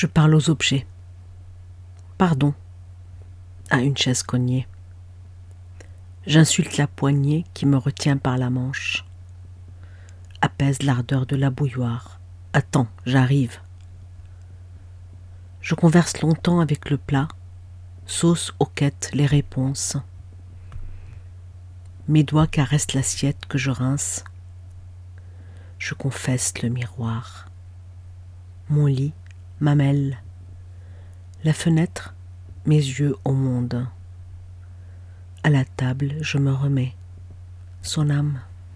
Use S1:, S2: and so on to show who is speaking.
S1: Je parle aux objets. Pardon. À une chaise cognée. J'insulte la poignée qui me retient par la manche. Apaise l'ardeur de la bouilloire. Attends, j'arrive. Je converse longtemps avec le plat, sauce aux quêtes les réponses. Mes doigts caressent l'assiette que je rince. Je confesse le miroir. Mon lit, mamelle. La fenêtre, mes yeux au monde. À la table, je me remets. Son âme.